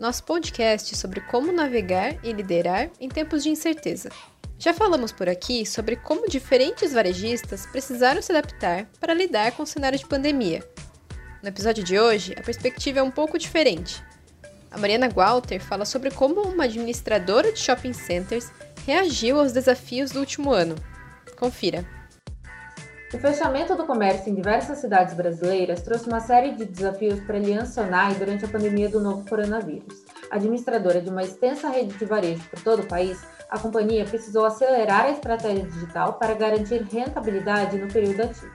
nosso podcast sobre como navegar e liderar em tempos de incerteza. Já falamos por aqui sobre como diferentes varejistas precisaram se adaptar para lidar com o cenário de pandemia. No episódio de hoje, a perspectiva é um pouco diferente. A Mariana Walter fala sobre como uma administradora de shopping centers reagiu aos desafios do último ano. Confira. O fechamento do comércio em diversas cidades brasileiras trouxe uma série de desafios para a Aliança Sonai durante a pandemia do novo coronavírus. Administradora de uma extensa rede de varejo por todo o país, a companhia precisou acelerar a estratégia digital para garantir rentabilidade no período ativo.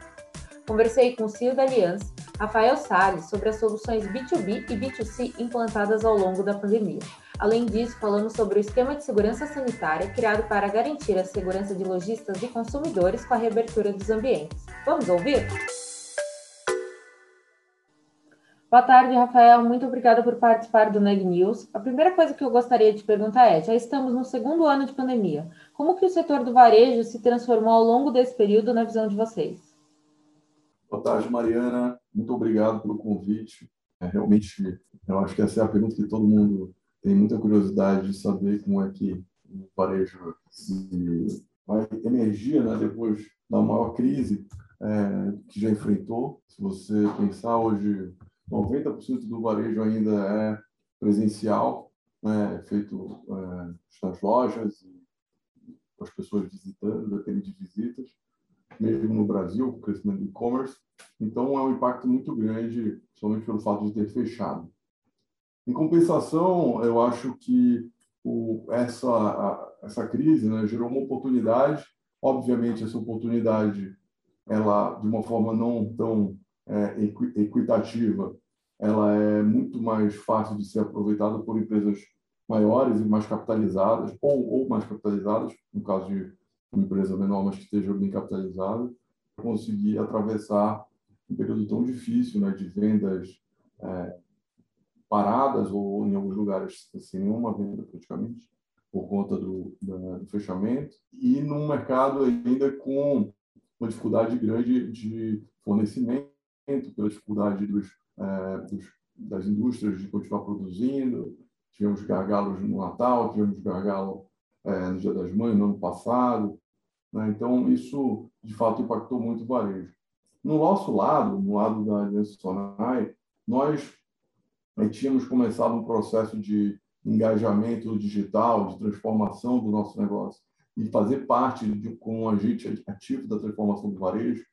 Conversei com o CEO da Aliança, Rafael Salles, sobre as soluções B2B e B2C implantadas ao longo da pandemia. Além disso, falamos sobre o esquema de segurança sanitária criado para garantir a segurança de lojistas e consumidores com a reabertura dos ambientes. Vamos ouvir? Boa tarde, Rafael. Muito obrigada por participar do Neg News. A primeira coisa que eu gostaria de perguntar é: já estamos no segundo ano de pandemia. Como que o setor do varejo se transformou ao longo desse período na visão de vocês? Boa tarde, Mariana. Muito obrigado pelo convite. É, realmente, eu acho que essa é a pergunta que todo mundo tem muita curiosidade de saber como é que o varejo se vai emergir né, depois da maior crise é, que já enfrentou. Se você pensar hoje, 90% do varejo ainda é presencial, né, feito é, nas lojas, com as pessoas visitando, depende de visitas, mesmo no Brasil, com o crescimento do e-commerce. Então, é um impacto muito grande, somente pelo fato de ter fechado. Em compensação, eu acho que o, essa, essa crise né, gerou uma oportunidade. Obviamente, essa oportunidade, ela, de uma forma não tão é, equitativa, ela é muito mais fácil de ser aproveitada por empresas maiores e mais capitalizadas, ou, ou mais capitalizadas, no caso de uma empresa menor, mas que esteja bem capitalizada, conseguir atravessar um período tão difícil né, de vendas é, paradas ou em alguns lugares sem nenhuma venda praticamente por conta do, do fechamento e num mercado ainda com uma dificuldade grande de fornecimento pela dificuldade dos, é, dos, das indústrias de continuar produzindo. Tivemos gargalos no Natal tivemos gargalo é, no Dia das Mães no ano passado né? então isso de fato impactou muito o varejo no nosso lado no lado da Aliança Sonai nós tínhamos começado um processo de engajamento digital, de transformação do nosso negócio e fazer parte de, com um agente ativo da transformação do varejo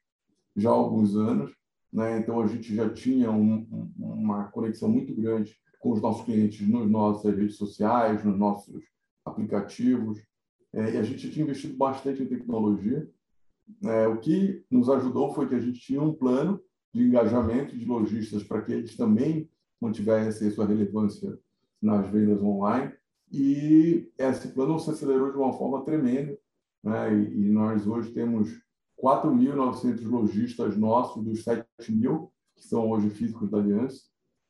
já há alguns anos. Né? Então, a gente já tinha um, uma conexão muito grande com os nossos clientes nas nossas redes sociais, nos nossos aplicativos. É, e a gente tinha investido bastante em tecnologia. É, o que nos ajudou foi que a gente tinha um plano de engajamento de lojistas para que eles também mantivesse sua relevância nas vendas online. E esse plano se acelerou de uma forma tremenda. Né? E, e nós hoje temos 4.900 lojistas nossos, dos 7.000 que são hoje físicos da Aliança.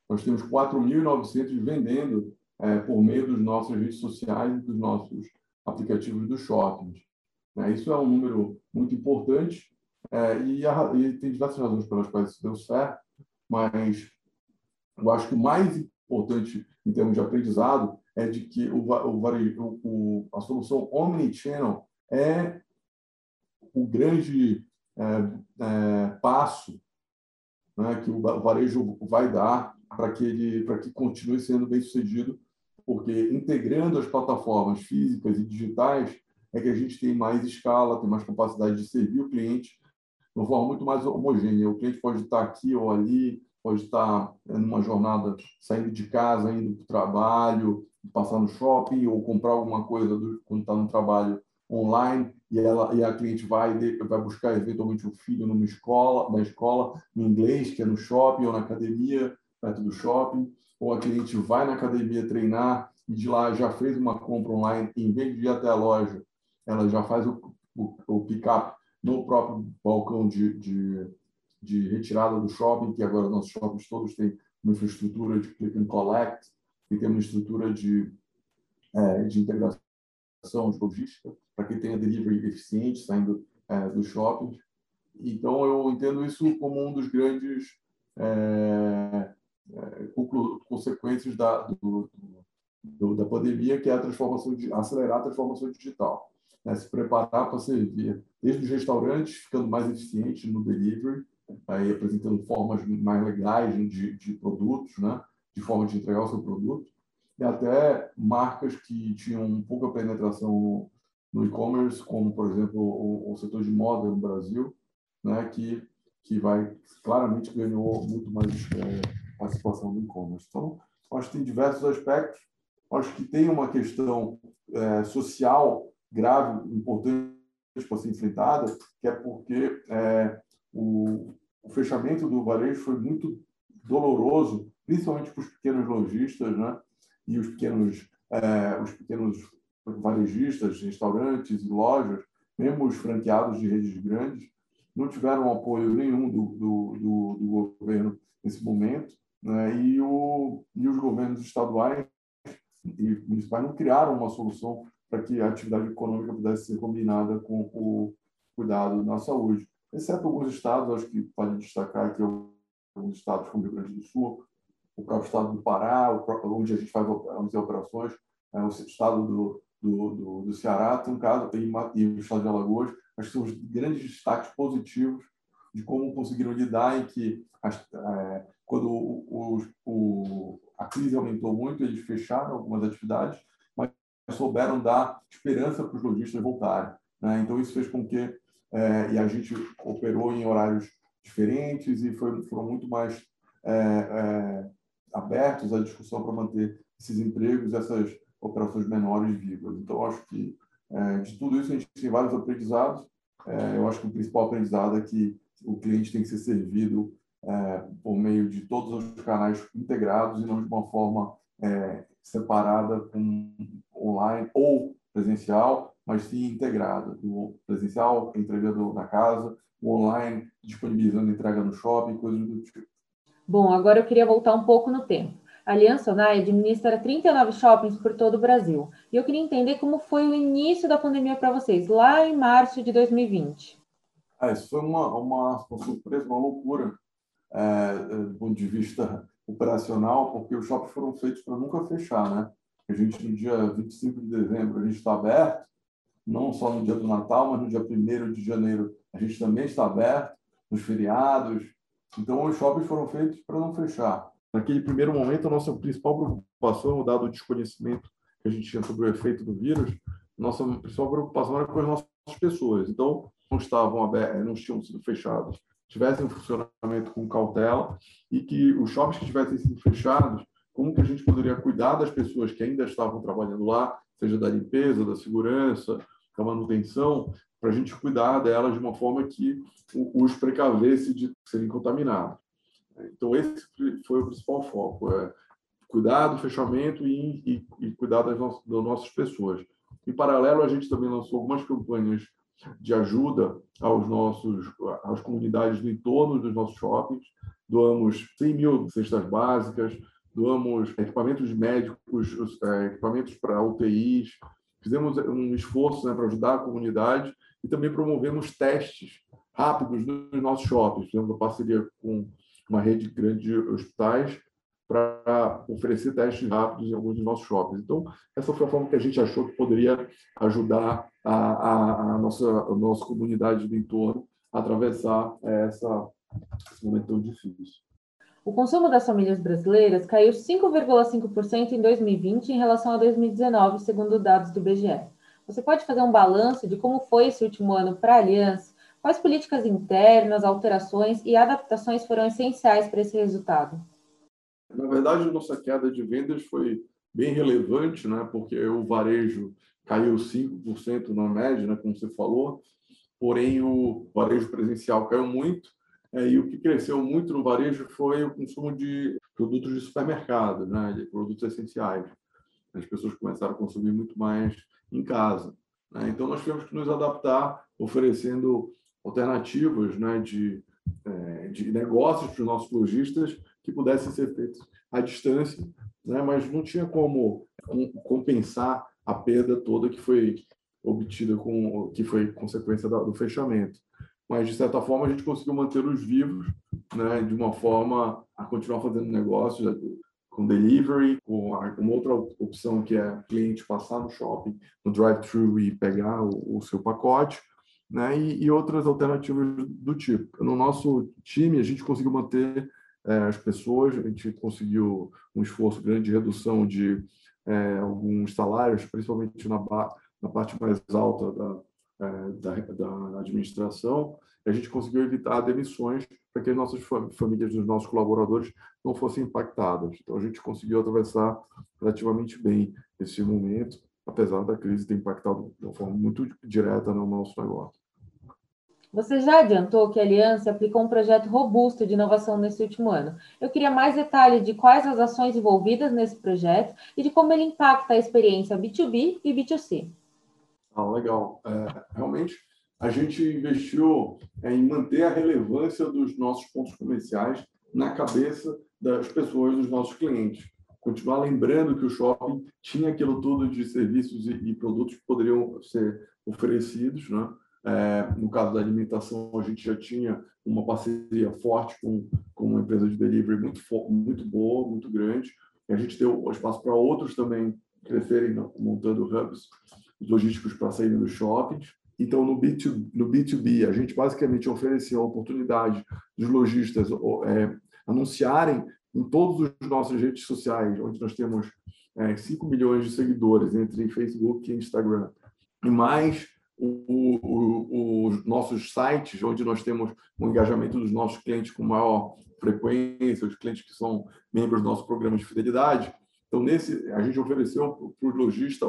Nós temos 4.900 vendendo é, por meio dos nossos redes sociais e dos nossos aplicativos dos shoppings. Né? Isso é um número muito importante é, e, a, e, tem diversas razões pelas quais isso deu certo, mas eu acho que o mais importante em termos de aprendizado é de que o, o, o a solução omnichannel é o grande é, é, passo né, que o varejo vai dar para que ele para que continue sendo bem sucedido, porque integrando as plataformas físicas e digitais é que a gente tem mais escala, tem mais capacidade de servir o cliente de uma forma muito mais homogênea. O cliente pode estar aqui ou ali, pode estar numa jornada saindo de casa, indo para o trabalho, passar no shopping ou comprar alguma coisa do, quando está no trabalho online e ela e a cliente vai vai buscar eventualmente o filho numa escola na escola no inglês que é no shopping ou na academia perto do shopping ou a cliente vai na academia treinar e de lá já fez uma compra online, em vez de ir até a loja, ela já faz o, o, o pick-up no próprio balcão de, de, de, retirada do shopping, que agora nossos shoppings todos têm uma infraestrutura de click and collect, e tem uma estrutura de, é, de integração de logística, para que tenha delivery eficiente saindo é, dos shoppings. Então, eu entendo isso como um dos grandes é, consequências da, do, do, da pandemia, que é a transformação, de, acelerar a transformação digital. Né? Se preparar para servir desde os restaurantes, ficando mais eficientes no delivery, aí apresentando formas mais legais de, de produtos, né? de forma de entregar o seu produto, e até marcas que tinham pouca penetração no e-commerce, como, por exemplo, o, o, setor de moda no Brasil, né? que, que vai claramente ganhou muito mais é, participação no e-commerce. Então, acho que tem diversos aspectos. Acho que tem uma questão é, social grave, importante para ser enfrentada, que é porque é, o, o, fechamento do varejo foi muito doloroso, principalmente para os pequenos lojistas, né? E os pequenos, é, os pequenos varejistas, restaurantes e lojas, mesmo os franqueados de redes grandes, não tiveram apoio nenhum do, do, do, do governo nesse momento né? e, o, e os governos estaduais e municipais não criaram uma solução para que a atividade econômica pudesse ser combinada com o cuidado na saúde. Exceto alguns estados, acho que pode destacar aqui alguns estados como o Rio Grande do Sul, o próprio estado do Pará, onde a gente faz operações, é, o estado do, do, do, do Ceará tem um caso, e o estado de Alagoas, que são os grandes destaques positivos de como conseguiram lidar em que as, é, quando o, o, o, a crise aumentou muito, eles fecharam algumas atividades, mas souberam dar esperança para os lojistas voltarem. Né? Então, isso fez com que. É, e a gente operou em horários diferentes e foi, foram muito mais é, é, abertos à discussão para manter esses empregos, essas operações menores vivas. Então, acho que é, de tudo isso a gente tem vários aprendizados. É, eu acho que o principal aprendizado é que o cliente tem que ser servido é, por meio de todos os canais integrados e não de uma forma é, separada com online ou presencial, mas sim integrada. O presencial, entrega na casa, o online disponibilizando entrega no shopping, coisas do tipo. Bom, agora eu queria voltar um pouco no tempo. A Aliança Onai administra 39 shoppings por todo o Brasil. E eu queria entender como foi o início da pandemia para vocês, lá em março de 2020. É, isso foi uma, uma, uma surpresa, uma loucura do ponto de vista operacional, porque os shoppings foram feitos para nunca fechar, né? A gente, no dia 25 de dezembro, a gente está aberto, não só no dia do Natal, mas no dia 1 de janeiro a gente também está aberto, nos feriados. Então, os shoppings foram feitos para não fechar. Naquele primeiro momento, a nossa principal preocupação, dado o desconhecimento que a gente tinha sobre o efeito do vírus, nossa principal preocupação era com as nossas pessoas. Então, não estavam abertos, não tinham sido fechados tivessem funcionamento com cautela e que os shoppings que tivessem sido fechados, como que a gente poderia cuidar das pessoas que ainda estavam trabalhando lá, seja da limpeza, da segurança, da manutenção, para a gente cuidar delas de uma forma que os precavesse de serem contaminados. Então, esse foi o principal foco, é cuidar do fechamento e, e, e cuidar das nossas, das nossas pessoas. Em paralelo, a gente também lançou algumas campanhas de ajuda aos nossos, às comunidades do entorno dos nossos shoppings. Doamos 100 mil cestas básicas, doamos equipamentos médicos, é, equipamentos para UTIs. Fizemos um esforço né, para ajudar a comunidade e também promovemos testes rápidos nos nossos shoppings. Fizemos uma parceria com uma rede grande de hospitais para oferecer testes rápidos em alguns dos nossos shoppings. Então, essa foi a forma que a gente achou que poderia ajudar a, a, a nossa, a nossa comunidade do entorno a atravessar essa, esse momento tão difícil. O consumo das famílias brasileiras caiu 5,5% em 2020 em relação a 2019, segundo dados do BGE. Você pode fazer um balanço de como foi esse último ano para a Aliança? Quais políticas internas, alterações e adaptações foram essenciais para esse resultado? Na verdade, a nossa queda de vendas foi bem relevante, né? porque o varejo caiu 5% na média, né? como você falou, porém o varejo presencial caiu muito, é, e o que cresceu muito no varejo foi o consumo de produtos de supermercado, né? de produtos essenciais. as pessoas começaram a consumir muito mais em casa. Né? Então, nós tivemos que nos adaptar, oferecendo alternativas né, de, é, de negócios para os nossos lojistas que pudessem ser feitos à distância, né, mas não tinha como compensar a perda toda que foi obtida com que foi consequência do fechamento. Mas de certa forma a gente conseguiu mantê-los vivos, né, de uma forma a continuar fazendo negócios com delivery, com uma outra opção que é o cliente passar no shopping, no drive-thru e pegar o, o, seu pacote, né? E, e, outras alternativas do tipo. No nosso time, a gente conseguiu manter as pessoas, a gente conseguiu um esforço grande de redução de é, alguns salários, principalmente na, na parte mais alta da, é, da, da administração, a gente conseguiu evitar demissões para que as nossas famílias dos nossos colaboradores não fossem impactadas. Então, a gente conseguiu atravessar relativamente bem esse momento, apesar da crise ter impactado de uma forma muito direta no nosso negócio. Você já adiantou que a Aliança aplicou um projeto robusto de inovação nesse último ano. Eu queria mais detalhes de quais as ações envolvidas nesse projeto e de como ele impacta a experiência B2B e B2C. Ah, legal. É, realmente, a gente investiu é, em manter a relevância dos nossos pontos comerciais na cabeça das pessoas, dos nossos clientes. Continuar lembrando que o shopping tinha aquilo tudo de serviços e, e produtos que poderiam ser oferecidos. Né? É, no caso da alimentação, a gente já tinha uma parceria forte com, com uma empresa de delivery muito, muito boa, muito grande. E a gente deu espaço para outros também crescerem, montando hubs logísticos para saírem dos shoppings. Então, no, B2, no B2B, a gente basicamente ofereceu a oportunidade dos lojistas é, anunciarem em todas as nossas redes sociais, onde nós temos é, 5 milhões de seguidores entre Facebook e Instagram, e mais os nossos sites, onde nós temos o engajamento dos nossos clientes com maior frequência, os clientes que são membros do nosso programa de fidelidade. Então, nesse, a gente ofereceu para o lojista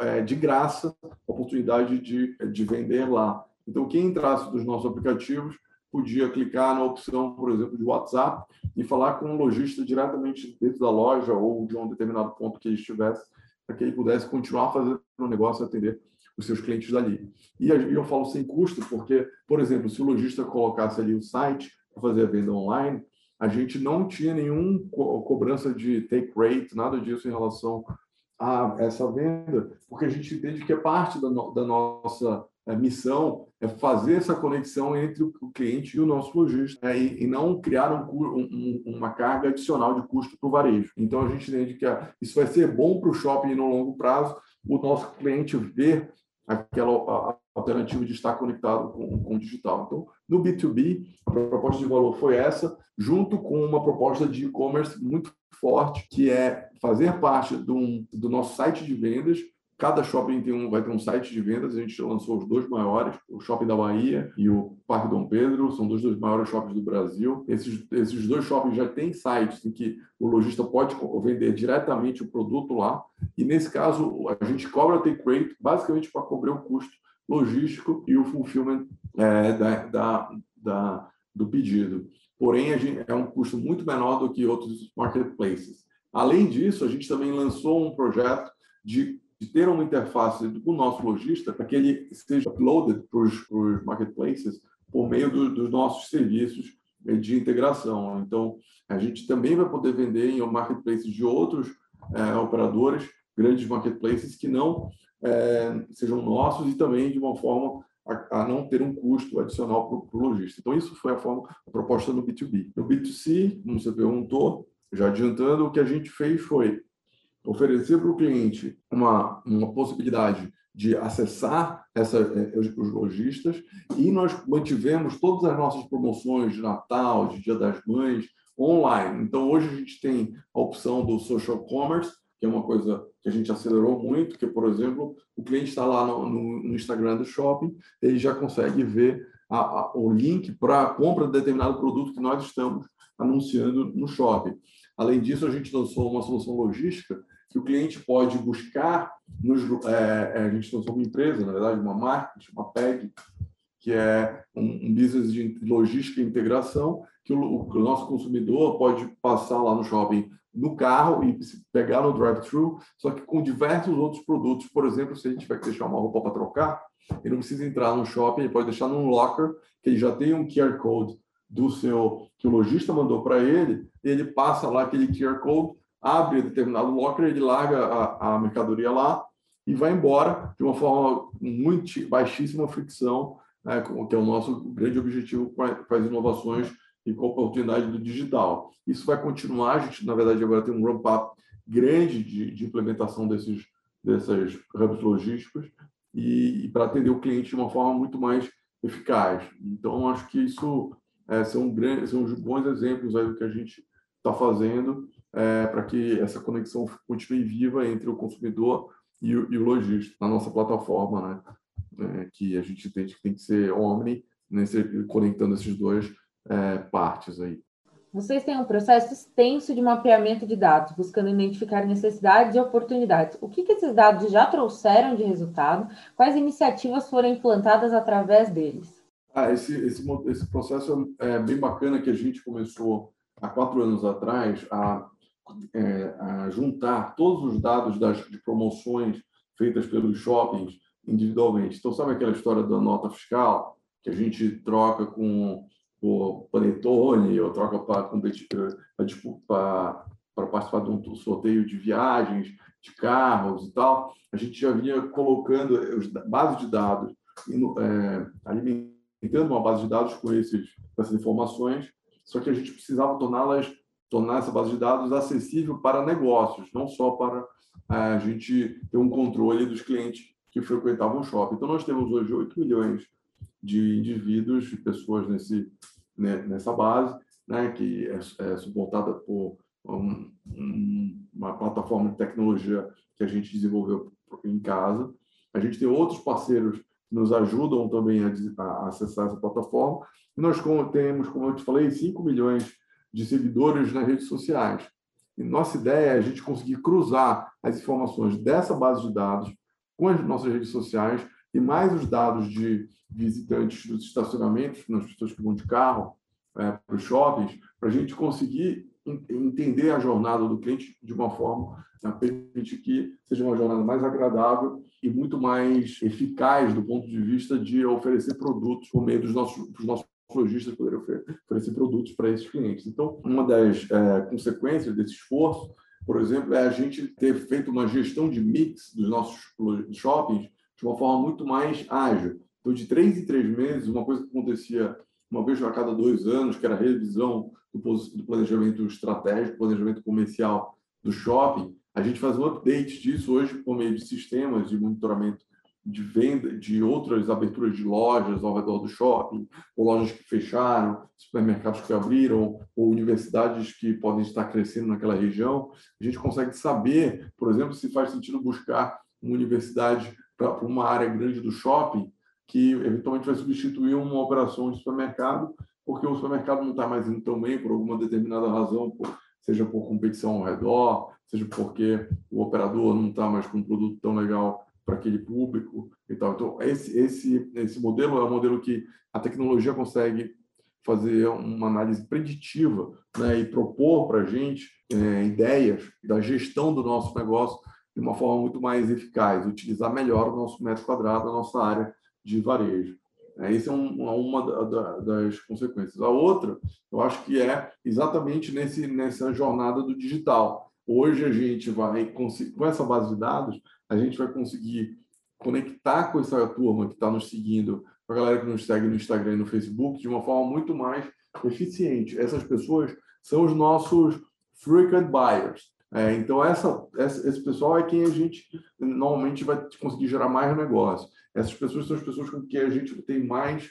é, de graça a oportunidade de, de vender lá. Então, quem entrasse dos nossos aplicativos podia clicar na opção, por exemplo, de WhatsApp e falar com um lojista diretamente dentro da loja ou de um determinado ponto que ele estivesse, para que ele pudesse continuar fazendo o negócio e atender os seus clientes dali. E eu falo sem custo, porque, por exemplo, se o lojista colocasse ali o site para fazer a venda online, a gente não tinha nenhuma cobrança de take rate, nada disso em relação a essa venda, porque a gente entende que é parte da, no, da nossa é, missão é fazer essa conexão entre o cliente e o nosso lojista né? e, e, não criar um, um, uma carga adicional de custo para o varejo. Então a gente entende que ah, isso vai ser bom para o shopping no longo prazo, o nosso cliente ver aquela alternativa de estar conectado com, com o digital. Então, no B2B, a proposta de valor foi essa, junto com uma proposta de e-commerce muito forte, que é fazer parte do, do nosso site de vendas. Cada shopping tem um, vai ter um site de vendas. A gente lançou os dois maiores, o Shopping da Bahia e o Parque Dom Pedro. São dois dos maiores shoppings do Brasil. Esses, esses dois shoppings já têm sites em que o lojista pode vender diretamente o produto lá. E nesse caso, a gente cobra take rate basicamente para cobrir o custo logístico e o fulfillment é, da, da, da, do pedido. Porém, gente, é um custo muito menor do que outros marketplaces. Além disso, a gente também lançou um projeto de, de ter uma interface com o nosso lojista para que ele seja uploaded para os marketplaces por meio do, dos nossos serviços de integração. Então, a gente também vai poder vender em marketplaces de outros é, operadores, grandes marketplaces que não é, sejam nossos e também de uma forma a, a não ter um custo adicional para o lojista. Então, isso foi a forma, a proposta no B2B. No B2C, como você perguntou, já adiantando, o que a gente fez foi oferecer para o cliente uma, uma possibilidade de acessar essa, eh, os, os lojistas e nós mantivemos todas as nossas promoções de Natal, de Dia das Mães, online. Então, hoje a gente tem a opção do social commerce, que é uma coisa que a gente acelerou muito, que, por exemplo, o cliente está lá no, no, Instagram do shopping, ele já consegue ver a, a, o link para a compra de determinado produto que nós estamos anunciando no shopping. Além disso, a gente lançou uma solução logística que o cliente pode buscar, nos, é, é a gente lançou uma empresa, na verdade, uma marca, uma PEG, que é um, business de logística e integração, que o, o, nosso consumidor pode passar lá no shopping no carro e pegar no drive-thru, só que com diversos outros produtos. Por exemplo, se a gente vai deixar uma roupa para trocar, ele não precisa entrar no shopping, ele pode deixar num locker, que ele já tem um QR Code do seu que o lojista mandou para ele, ele passa lá aquele QR Code, abre determinado locker, ele larga a, a mercadoria lá e vai embora de uma forma muito baixíssima fricção, né, que é o nosso grande objetivo com as inovações e com a oportunidade do digital. Isso vai continuar, a gente, na verdade, agora tem um ramp-up grande de, de, implementação desses, desses hubs logísticos e, e para atender o cliente de uma forma muito mais eficaz. Então, acho que isso é, são, grandes, são bons exemplos aí do que a gente está fazendo é, para que essa conexão continue viva entre o consumidor e o, e o lojista na nossa plataforma, né? É, que a gente entende que tem que ser omni, nesse, conectando esses dois é, partes aí. Vocês têm um processo extenso de mapeamento de dados, buscando identificar necessidades e oportunidades. O que, que esses dados já trouxeram de resultado? Quais iniciativas foram implantadas através deles? Ah, esse, esse, esse processo é bem bacana que a gente começou há quatro anos atrás a, é, a juntar todos os dados das, de promoções feitas pelos shoppings individualmente. Então, sabe aquela história da nota fiscal que a gente troca com o Panetone, ou troca para para participar de um sorteio de viagens, de carros e tal, a gente já vinha colocando os bases de dados, é, alimentando uma base de dados com, esses, com essas informações, só que a gente precisava torná-las tornar essa base de dados acessível para negócios, não só para é, a gente ter um controle dos clientes que frequentavam o shopping. Então, nós temos hoje 8 milhões de indivíduos, de pessoas nesse, né, nessa base, né, que é, é suportada por um, um, uma plataforma de tecnologia que a gente desenvolveu em casa. A gente tem outros parceiros que nos ajudam também a, a acessar essa plataforma. E nós temos, como eu te falei, 5 milhões de seguidores nas redes sociais. E nossa ideia é a gente conseguir cruzar as informações dessa base de dados com as nossas redes sociais e mais os dados de visitantes dos estacionamentos, nas pessoas que vão de carro é, para os shoppings, para a gente conseguir entender a jornada do cliente de uma forma a permitir que seja uma jornada mais agradável e muito mais eficaz do ponto de vista de oferecer produtos por meio dos nossos, dos nossos lojistas poderem oferecer produtos para esses clientes. Então, uma das é, consequências desse esforço, por exemplo, é a gente ter feito uma gestão de mix dos nossos shoppings de uma forma muito mais ágil. Então, de três em três meses, uma coisa que acontecia uma vez a cada dois anos, que era a revisão do planejamento estratégico, planejamento comercial do shopping, a gente faz um update disso hoje por meio de sistemas de monitoramento de venda de outras aberturas de lojas ao redor do shopping, ou lojas que fecharam, supermercados que abriram, ou universidades que podem estar crescendo naquela região. A gente consegue saber, por exemplo, se faz sentido buscar uma universidade para uma área grande do shopping que eventualmente vai substituir uma operação de supermercado, porque o supermercado não está mais indo tão bem por alguma determinada razão, por, seja por competição ao redor, seja porque o operador não está mais com um produto tão legal para aquele público e tal. Então, esse, esse, esse modelo é um modelo que a tecnologia consegue fazer uma análise preditiva né, e propor para a gente é, ideias da gestão do nosso negócio de uma forma muito mais eficaz, utilizar melhor o nosso metro quadrado, a nossa área de varejo. É, essa é um, uma das consequências. A outra, eu acho que é exatamente nesse, nessa jornada do digital. Hoje a gente vai, com essa base de dados, a gente vai conseguir conectar com essa turma que está nos seguindo, com a galera que nos segue no Instagram e no Facebook, de uma forma muito mais eficiente. Essas pessoas são os nossos frequent buyers. É, então, essa, essa, esse pessoal é quem a gente normalmente vai conseguir gerar mais negócio. Essas pessoas são as pessoas com quem a gente tem mais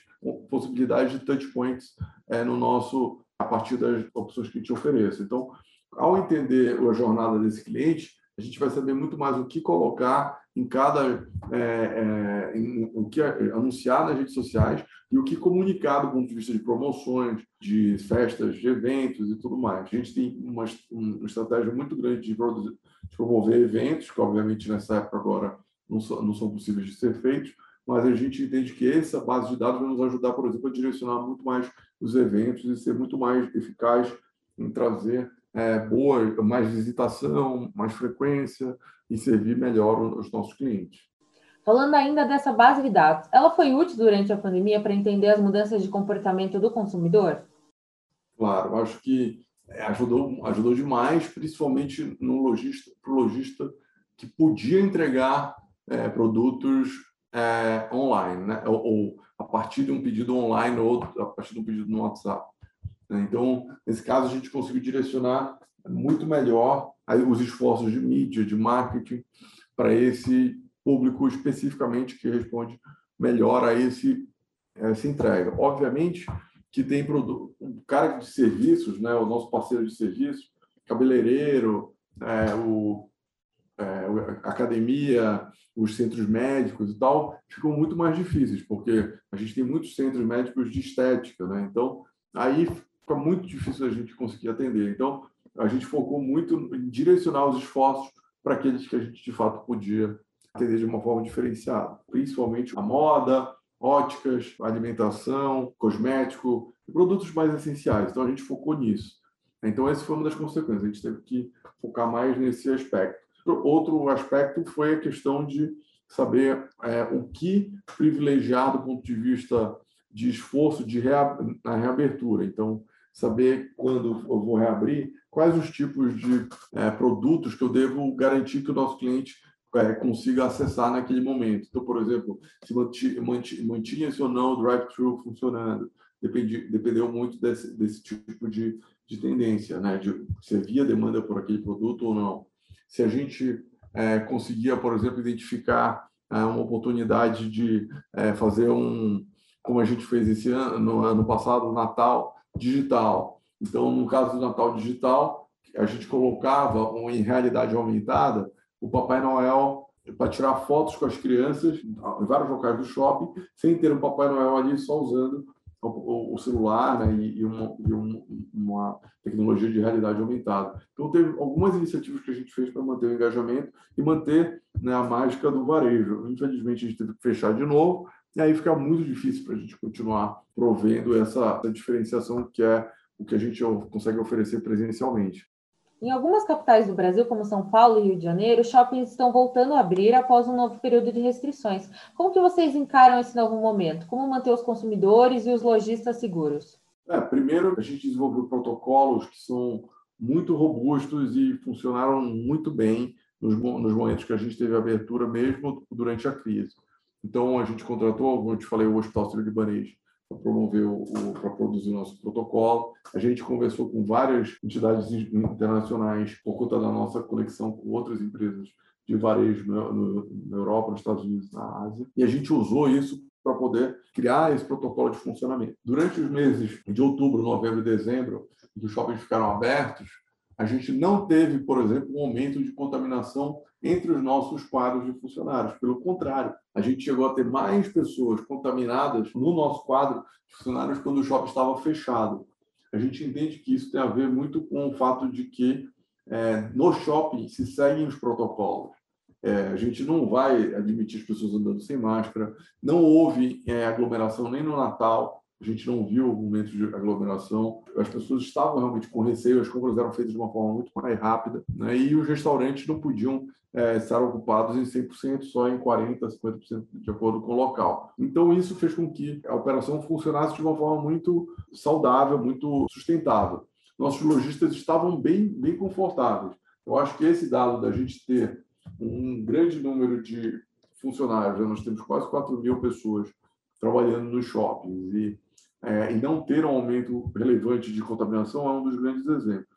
possibilidade de touch points é, no nosso, a partir das opções que a gente oferece. Então, ao entender a jornada desse cliente, a gente vai saber muito mais o que colocar em cada, é, é, em, o que anunciar nas redes sociais e o que comunicar do ponto de vista de promoções, de festas, de eventos e tudo mais. A gente tem uma, uma estratégia muito grande de, produzir, de promover eventos, que obviamente nessa época agora não, so, não são possíveis de ser feitos, mas a gente entende que essa base de dados vai nos ajudar, por exemplo, a direcionar muito mais os eventos e ser muito mais eficaz em trazer é, boa, mais visitação, mais frequência e servir melhor os nossos clientes. Falando ainda dessa base de dados, ela foi útil durante a pandemia para entender as mudanças de comportamento do consumidor? Claro, acho que é, ajudou, ajudou demais, principalmente no lojista, para o lojista que podia entregar é, produtos é, online, né? ou, ou, a partir de um pedido online ou a partir de um pedido no WhatsApp. Né? Então, nesse caso, a gente conseguiu direcionar muito melhor os esforços de mídia, de marketing, para esse público especificamente que responde melhor a esse, essa entrega. Obviamente que tem produto, um cara de serviços, né, o nosso parceiro de serviços, cabeleireiro, é, o, é, a academia, os centros médicos e tal, ficam muito mais difíceis, porque a gente tem muitos centros médicos de estética, né? Então, aí fica muito difícil a gente conseguir atender. Então, a gente focou muito em direcionar os esforços para aqueles que a gente de fato podia atender de uma forma diferenciada, principalmente a moda, óticas, alimentação, cosmético, produtos mais essenciais. Então a gente focou nisso. Então essa foi uma das consequências. A gente teve que focar mais nesse aspecto. Outro aspecto foi a questão de saber é, o que privilegiar do ponto de vista de esforço de rea... na reabertura. Então, saber quando eu vou reabrir, quais os tipos de é, produtos que eu devo garantir que o nosso cliente é, consiga acessar naquele momento. Então, por exemplo, se mantinha-se ou não o drive-thru funcionando, dependi, dependeu muito desse, desse tipo de, de tendência, né? de se havia demanda por aquele produto ou não. Se a gente é, conseguia, por exemplo, identificar é, uma oportunidade de é, fazer um, como a gente fez esse ano, no ano passado, Natal digital. Então, no caso do Natal digital, a gente colocava em realidade aumentada o Papai Noel para tirar fotos com as crianças em vários locais do shopping, sem ter o Papai Noel ali só usando o, o celular né, e, e, uma, e um, uma, tecnologia de realidade aumentada. Então, teve algumas iniciativas que a gente fez para manter o engajamento e manter né, a mágica do varejo. Infelizmente, a gente teve que fechar de novo, e aí fica muito difícil para a gente continuar provendo essa, essa diferenciação que é o que a gente consegue oferecer presencialmente. Em algumas capitais do Brasil, como São Paulo e Rio de Janeiro, shoppings estão voltando a abrir após um novo período de restrições. Como que vocês encaram esse novo momento? Como manter os consumidores e os lojistas seguros? É, primeiro, a gente desenvolveu protocolos que são muito robustos e funcionaram muito bem nos, nos momentos que a gente teve abertura, mesmo durante a crise. Então, a gente contratou, como eu te falei, o Hospital Sírio-Libanês para promover o, para produzir o nosso protocolo. A gente conversou com várias entidades internacionais por conta da nossa conexão com outras empresas de varejo no, no, na Europa, nos Estados Unidos, na Ásia. E a gente usou isso para poder criar esse protocolo de funcionamento. Durante os meses de outubro, novembro e dezembro, em que os shoppings ficaram abertos, a gente não teve, por exemplo, um aumento de contaminação entre os nossos quadros de funcionários. Pelo contrário, a gente chegou a ter mais pessoas contaminadas no nosso quadro de funcionários quando o shopping estava fechado. A gente entende que isso tem a ver muito com o fato de que é, no shopping se seguem os protocolos. É, a gente não vai admitir as pessoas andando sem máscara, não houve é, aglomeração nem no Natal, a gente não viu momentos de aglomeração, as pessoas estavam realmente com receio, as compras eram feitas de uma forma muito mais rápida, né? e os restaurantes não podiam é, estar ocupados em 100%, só em 40%, 50% de acordo com o local. Então, isso fez com que a operação funcionasse de uma forma muito saudável, muito sustentável. Nossos lojistas estavam bem, bem confortáveis. Eu acho que esse dado da gente ter um grande número de funcionários, né? nós temos quase 4 mil pessoas trabalhando nos shoppings e é, e não ter um aumento relevante de contaminação é um dos grandes exemplos.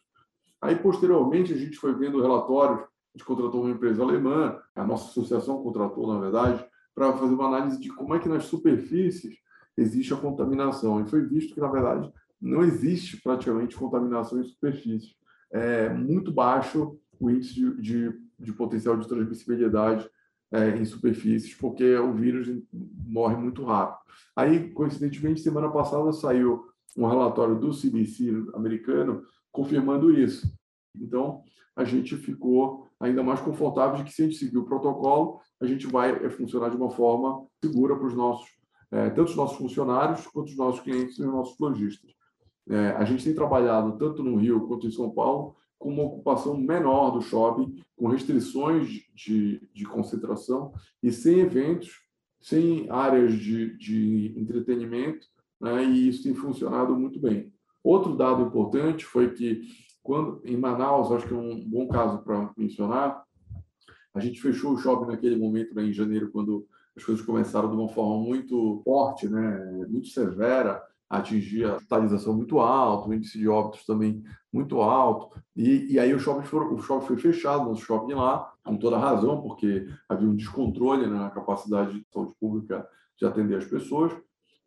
Aí, posteriormente, a gente foi vendo relatórios, a gente contratou uma empresa alemã, a nossa associação contratou, na verdade, para fazer uma análise de como é que nas superfícies existe a contaminação. E foi visto que, na verdade, não existe praticamente contaminação em superfícies. É muito baixo o índice de, de, de potencial de transmissibilidade é, em superfícies, porque o vírus morre muito rápido. Aí, coincidentemente, semana passada saiu um relatório do CDC americano confirmando isso. Então, a gente ficou ainda mais confortável de que se a gente seguir o protocolo, a gente vai é, funcionar de uma forma segura para os nossos, é, tanto os nossos funcionários quanto os nossos clientes e os nossos lojistas. É, a gente tem trabalhado tanto no Rio quanto em São Paulo com uma ocupação menor do shopping, com restrições de, de concentração e sem eventos, sem áreas de, de entretenimento, né? e isso tem funcionado muito bem. Outro dado importante foi que, quando em Manaus, acho que é um bom caso para mencionar, a gente fechou o shopping naquele momento, né, em janeiro, quando as coisas começaram de uma forma muito forte, né, muito severa, atingir a hospitalização muito alta, o índice de óbitos também muito alto. E, e aí o shopping, foi, o shopping foi fechado, nosso shopping lá, com toda razão, porque havia um descontrole né, na capacidade de saúde pública de atender as pessoas.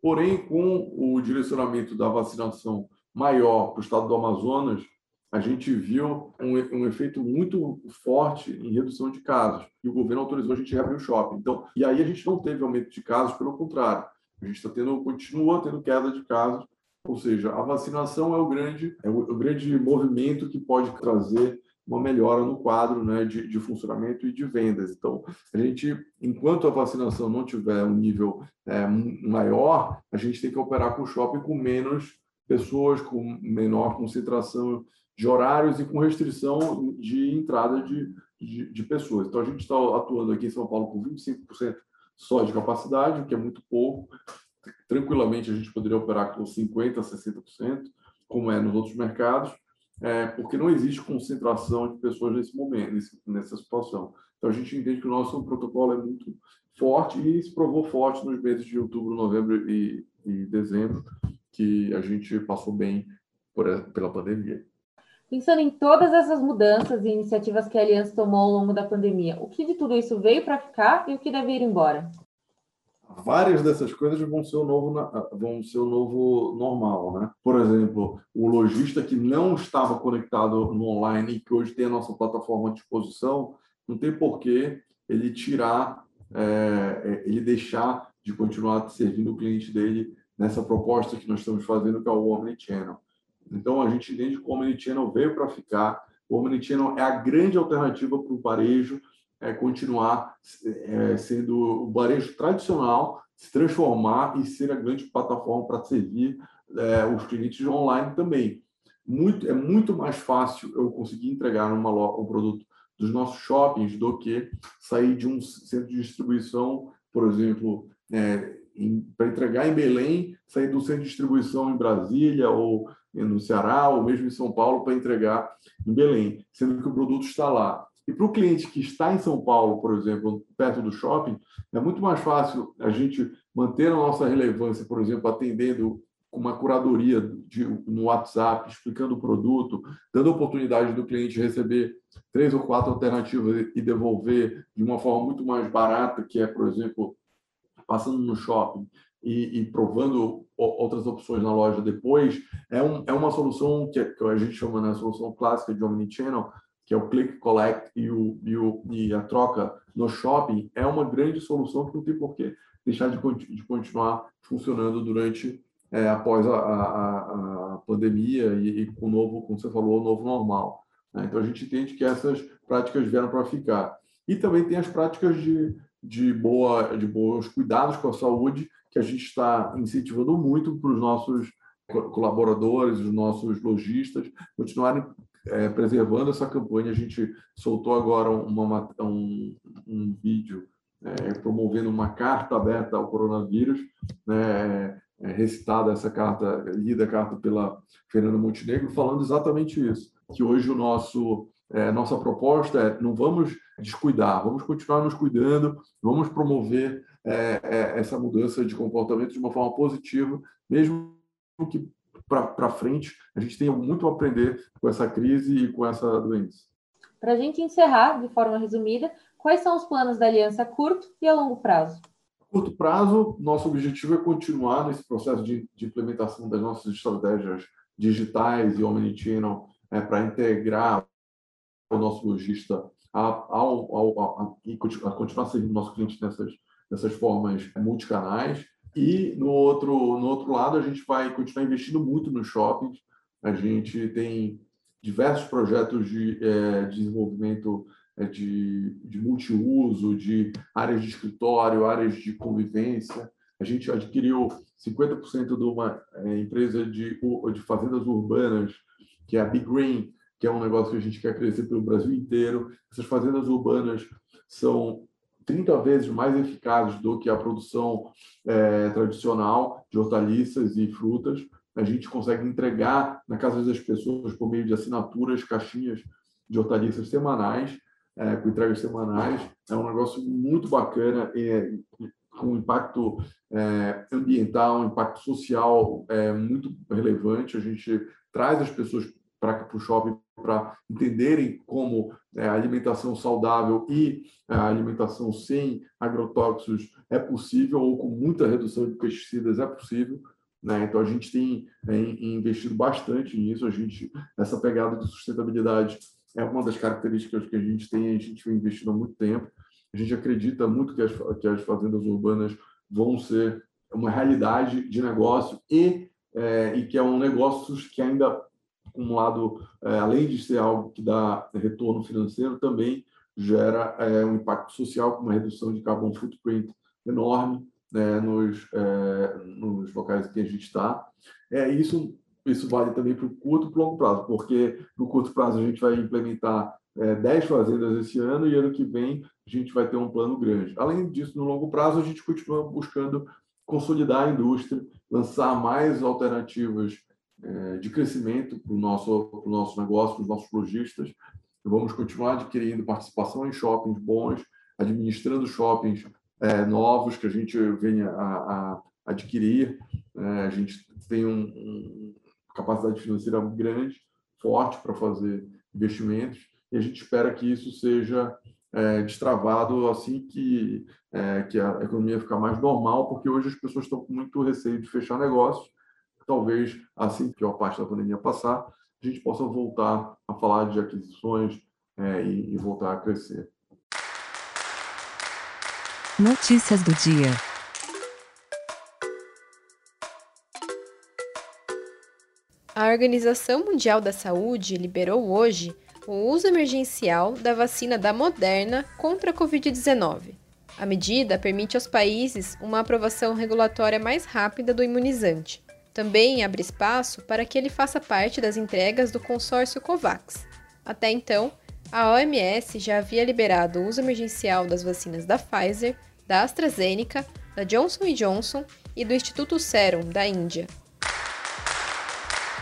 Porém, com o direcionamento da vacinação maior para o estado do Amazonas, a gente viu um, um, efeito muito forte em redução de casos. E o governo autorizou a gente reabrir o shopping. Então, e aí a gente não teve aumento de casos, pelo contrário. A gente está tendo, continua tendo queda de casos. Ou seja, a vacinação é o grande, é o, o grande movimento que pode trazer uma melhora no quadro né, de, de, funcionamento e de vendas. Então, a gente, enquanto a vacinação não tiver um nível é, maior, a gente tem que operar com o shopping com menos pessoas, com menor concentração de horários e com restrição de entrada de, de, de pessoas. Então, a gente está atuando aqui em São Paulo com 25% só de capacidade, o que é muito pouco. Tranquilamente, a gente poderia operar com 50%, 60%, como é nos outros mercados, é, porque não existe concentração de pessoas nesse momento, nesse, nessa situação. Então, a gente entende que o nosso protocolo é muito forte e se provou forte nos meses de outubro, novembro e, e dezembro, que a gente passou bem por, pela pandemia. Pensando em todas essas mudanças e iniciativas que a Aliança tomou ao longo da pandemia, o que de tudo isso veio para ficar e o que deve ir embora? Várias dessas coisas vão ser o novo, vão ser o novo normal, né? Por exemplo, o lojista que não estava conectado no online e que hoje tem a nossa plataforma à disposição, não tem porquê ele tirar, é, é ele deixar de continuar servindo o cliente dele nessa proposta que nós estamos fazendo, que é o Omnichannel. Então, a gente entende que o Omnichannel veio para ficar. O Omnichannel é a grande alternativa para o varejo é, continuar é, sendo o varejo tradicional, se transformar e ser a grande plataforma para servir é, os clientes online também. Muito, é muito mais fácil eu conseguir entregar uma, um produto dos nossos shoppings do que sair de um centro de distribuição, por exemplo, é, para entregar em Belém, sair do centro de distribuição em Brasília ou no Ceará ou mesmo em São Paulo para entregar em Belém, sendo que o produto está lá. E para o cliente que está em São Paulo, por exemplo, perto do shopping, é muito mais fácil a gente manter a nossa relevância, por exemplo, atendendo com uma curadoria de, no WhatsApp, explicando o produto, dando oportunidade do cliente receber três ou quatro alternativas e devolver de uma forma muito mais barata, que é, por exemplo, passando no shopping e, e, provando outras opções na loja depois, é, um, é uma solução que, que a gente chama na né, solução clássica de Omnichannel, que é o click collect e, o, e, o, e a troca no shopping, é uma grande solução que não tem por que deixar de, de continuar funcionando durante, é, após a, a, a pandemia e, e, com o novo, como você falou, o novo normal. Né? Então a gente entende que essas práticas vieram para ficar. E também tem as práticas de, de, boa, de bons cuidados com a saúde, que a gente está incentivando muito para os nossos colaboradores, os nossos lojistas, continuarem é, preservando essa campanha. A gente soltou agora uma, um, um vídeo é, promovendo uma carta aberta ao coronavírus, né, é, recitada essa carta, lida a carta pela Fernanda Montenegro, falando exatamente isso, que hoje o nosso é, nossa proposta é não vamos descuidar, vamos continuar nos cuidando, vamos promover é, é, essa mudança de comportamento de uma forma positiva, mesmo que para frente a gente tenha muito a aprender com essa crise e com essa doença. Para a gente encerrar de forma resumida, quais são os planos da aliança a curto e a longo prazo? curto prazo, nosso objetivo é continuar nesse processo de, de implementação das nossas estratégias digitais e omnichannel é, para integrar o nosso lojista a, ao, a, a, continuar servindo nosso cliente nessas, nessas formas multicanais. E no outro, no outro lado, a gente vai continuar investindo muito nos shoppings. A gente tem diversos projetos de é, desenvolvimento é, de, de multiuso, de áreas de escritório, áreas de convivência. A gente adquiriu 50% de uma é, empresa de, de fazendas urbanas, que é a Big Green, que é um negócio que a gente quer crescer pelo Brasil inteiro. Essas fazendas urbanas são 30 vezes mais eficazes do que a produção é, tradicional de hortaliças e frutas. A gente consegue entregar na casa das pessoas por meio de assinaturas, caixinhas de hortaliças semanais, é, com entregas semanais. É um negócio muito bacana, e, com impacto é, ambiental, um impacto social é, muito relevante. A gente traz as pessoas para o shopping para entenderem como é, a alimentação saudável e a alimentação sem agrotóxicos é possível ou com muita redução de pesticidas é possível. Né? Então a gente tem é, investido bastante nisso. A gente essa pegada de sustentabilidade é uma das características que a gente tem. A gente vem investindo há muito tempo. A gente acredita muito que as, que as fazendas urbanas vão ser uma realidade de negócio e, é, e que é um negócio que ainda um lado, é, além de ser algo que dá retorno financeiro, também gera é, um impacto social com uma redução de carbon footprint enorme né, nos, é, nos locais que a gente está. É, isso, isso vale também para o curto e longo prazo, porque no curto prazo a gente vai implementar é, 10 fazendas esse ano e ano que vem a gente vai ter um plano grande. Além disso, no longo prazo, a gente continua buscando consolidar a indústria, lançar mais alternativas de crescimento para o nosso, pro nosso negócio, para os nossos lojistas. Vamos continuar adquirindo participação em shoppings bons, administrando shoppings é, novos que a gente venha a, a adquirir. É, a gente tem uma um capacidade financeira grande, forte para fazer investimentos e a gente espera que isso seja é, destravado assim que, que a economia ficar mais normal, porque hoje as pessoas estão com muito receio de fechar negócios talvez, assim que a parte da pandemia passar, a gente possa voltar a falar de aquisições é, e, e voltar a crescer. Notícias do dia. A Organização Mundial da Saúde liberou hoje o uso emergencial da vacina da Moderna contra a Covid-19. A medida permite aos países uma aprovação regulatória mais rápida do imunizante, também abre espaço para que ele faça parte das entregas do consórcio COVAX. Até então, a OMS já havia liberado o uso emergencial das vacinas da Pfizer, da AstraZeneca, da Johnson Johnson e do Instituto Serum, da Índia.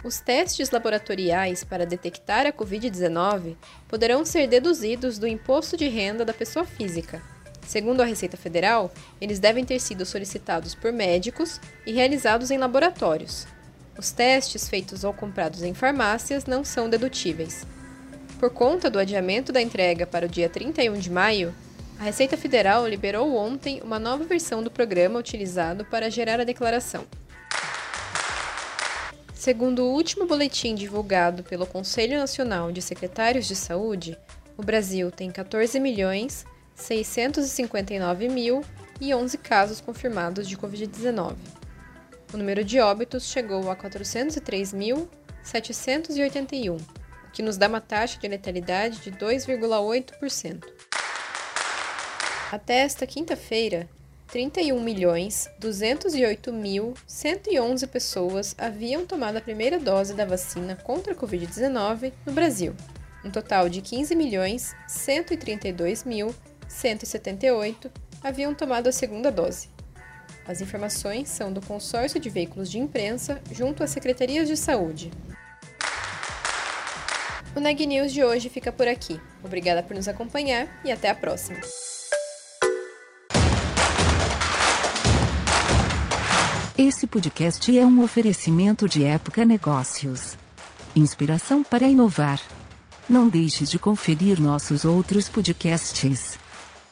Os testes laboratoriais para detectar a Covid-19 poderão ser deduzidos do imposto de renda da pessoa física, Segundo a Receita Federal, eles devem ter sido solicitados por médicos e realizados em laboratórios. Os testes feitos ou comprados em farmácias não são dedutíveis. Por conta do adiamento da entrega para o dia 31 de maio, a Receita Federal liberou ontem uma nova versão do programa utilizado para gerar a declaração. Segundo o último boletim divulgado pelo Conselho Nacional de Secretários de Saúde, o Brasil tem 14 milhões 659.011 casos confirmados de Covid-19. O número de óbitos chegou a 403.781, o que nos dá uma taxa de letalidade de 2,8%. Até esta quinta-feira, 31.208.111 pessoas haviam tomado a primeira dose da vacina contra a Covid-19 no Brasil, um total de 15.132.000 178 haviam tomado a segunda dose. As informações são do Consórcio de Veículos de Imprensa junto às Secretarias de Saúde. O Neg News de hoje fica por aqui. Obrigada por nos acompanhar e até a próxima. Esse podcast é um oferecimento de Época Negócios. Inspiração para inovar. Não deixe de conferir nossos outros podcasts.